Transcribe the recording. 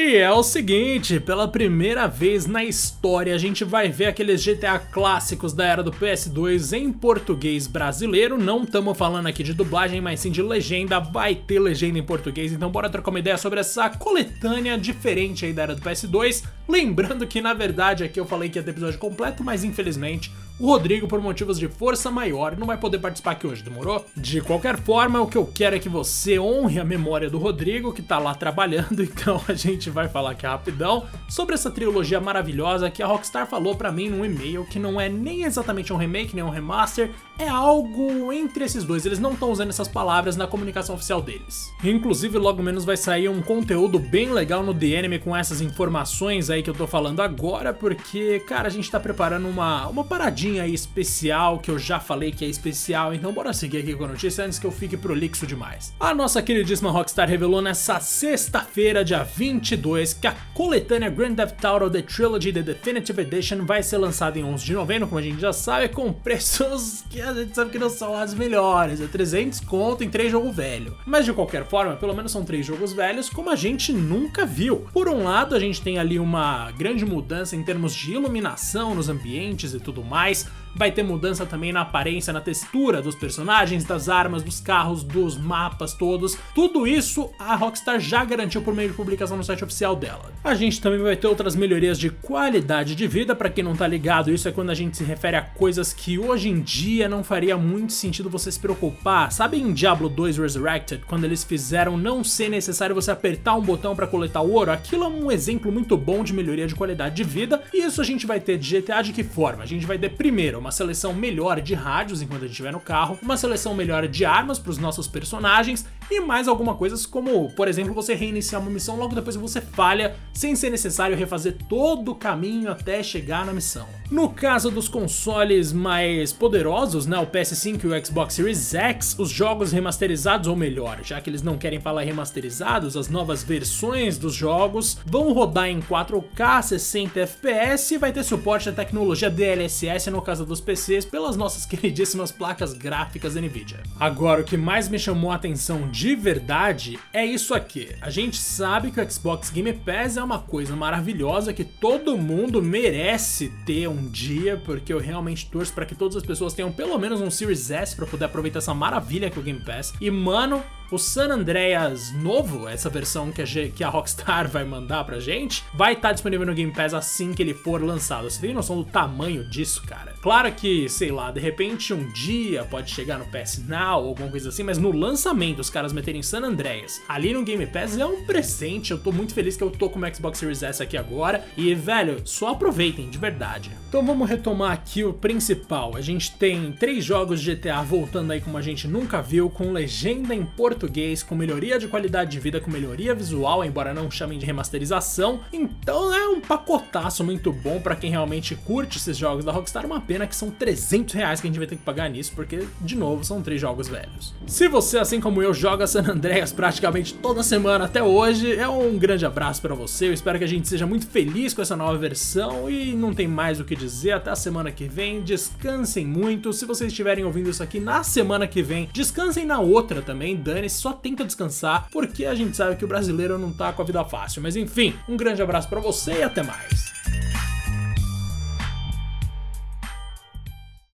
E é o seguinte, pela primeira vez na história a gente vai ver aqueles GTA clássicos da era do PS2 em português brasileiro. Não estamos falando aqui de dublagem, mas sim de legenda. Vai ter legenda em português, então bora trocar uma ideia sobre essa coletânea diferente aí da era do PS2. Lembrando que na verdade aqui eu falei que ia ter episódio completo, mas infelizmente o Rodrigo, por motivos de força maior, não vai poder participar aqui hoje, demorou? De qualquer forma, o que eu quero é que você honre a memória do Rodrigo, que tá lá trabalhando, então a gente vai falar aqui rapidão sobre essa trilogia maravilhosa que a Rockstar falou para mim num e-mail, que não é nem exatamente um remake, nem um remaster, é algo entre esses dois. Eles não estão usando essas palavras na comunicação oficial deles. Inclusive, logo menos vai sair um conteúdo bem legal no The Anime com essas informações aí que eu tô falando agora, porque, cara, a gente tá preparando uma, uma paradinha aí especial que eu já falei que é especial, então bora seguir aqui com a notícia antes que eu fique prolixo demais. A nossa queridíssima Rockstar revelou nessa sexta-feira, dia 22, que a coletânea Grand Theft Auto The Trilogy The Definitive Edition vai ser lançada em 11 de novembro, como a gente já sabe, com preços que a gente sabe que não são as melhores, é 300 conto em 3 jogos velho. Mas de qualquer forma, pelo menos são 3 jogos velhos como a gente nunca viu. Por um lado, a gente tem ali uma grande mudança em termos de iluminação nos ambientes e tudo mais, Vai ter mudança também na aparência, na textura dos personagens, das armas, dos carros, dos mapas todos. Tudo isso a Rockstar já garantiu por meio de publicação no site oficial dela. A gente também vai ter outras melhorias de qualidade de vida, para quem não tá ligado, isso é quando a gente se refere a coisas que hoje em dia não faria muito sentido você se preocupar. Sabe em Diablo 2 Resurrected, quando eles fizeram não ser necessário você apertar um botão para coletar ouro? Aquilo é um exemplo muito bom de melhoria de qualidade de vida, e isso a gente vai ter de GTA de que forma? A gente vai ter primeiro uma seleção melhor de rádios enquanto a gente estiver no carro, uma seleção melhor de armas para os nossos personagens e mais alguma coisas como, por exemplo, você reiniciar uma missão logo depois que você falha, sem ser necessário refazer todo o caminho até chegar na missão. No caso dos consoles mais poderosos, né, o PS5 e o Xbox Series X, os jogos remasterizados, ou melhor, já que eles não querem falar remasterizados, as novas versões dos jogos vão rodar em 4K 60 FPS e vai ter suporte à tecnologia DLSS no caso dos PCs pelas nossas queridíssimas placas gráficas Nvidia. Agora, o que mais me chamou a atenção de verdade é isso aqui. A gente sabe que o Xbox Game Pass é uma coisa maravilhosa que todo mundo merece ter um dia, porque eu realmente torço para que todas as pessoas tenham pelo menos um Series S para poder aproveitar essa maravilha que é o Game Pass. E mano, o San Andreas novo, essa versão que a, que a Rockstar vai mandar pra gente, vai estar tá disponível no Game Pass assim que ele for lançado. Você tem noção do tamanho disso, cara? Claro que, sei lá, de repente um dia pode chegar no PS Now ou alguma coisa assim, mas no lançamento os caras meterem San Andreas ali no Game Pass é um presente. Eu tô muito feliz que eu tô com o Xbox Series S aqui agora. E, velho, só aproveitem, de verdade. Então vamos retomar aqui o principal. A gente tem três jogos de GTA voltando aí como a gente nunca viu, com legenda em português português, com melhoria de qualidade de vida, com melhoria visual, embora não chamem de remasterização. Então é um pacotaço muito bom para quem realmente curte esses jogos da Rockstar. Uma pena que são 300 reais que a gente vai ter que pagar nisso, porque, de novo, são três jogos velhos. Se você, assim como eu, joga San Andreas praticamente toda semana até hoje, é um grande abraço para você. Eu espero que a gente seja muito feliz com essa nova versão e não tem mais o que dizer. Até a semana que vem. Descansem muito. Se vocês estiverem ouvindo isso aqui na semana que vem, descansem na outra também. Dane só tenta descansar, porque a gente sabe que o brasileiro não tá com a vida fácil. Mas enfim, um grande abraço para você e até mais.